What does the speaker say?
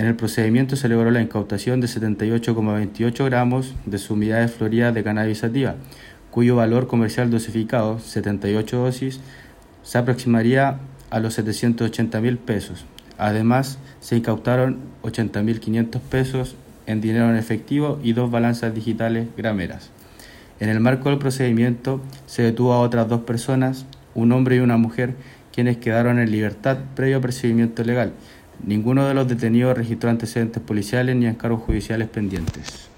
En el procedimiento se logró la incautación de 78,28 gramos de sumidades floridas de cannabis sativa, cuyo valor comercial dosificado, 78 dosis, se aproximaría a los 780 mil pesos. Además, se incautaron 80.500 pesos en dinero en efectivo y dos balanzas digitales grameras. En el marco del procedimiento se detuvo a otras dos personas, un hombre y una mujer, quienes quedaron en libertad previo procedimiento legal. Ninguno de los detenidos registró antecedentes policiales ni encargos judiciales pendientes.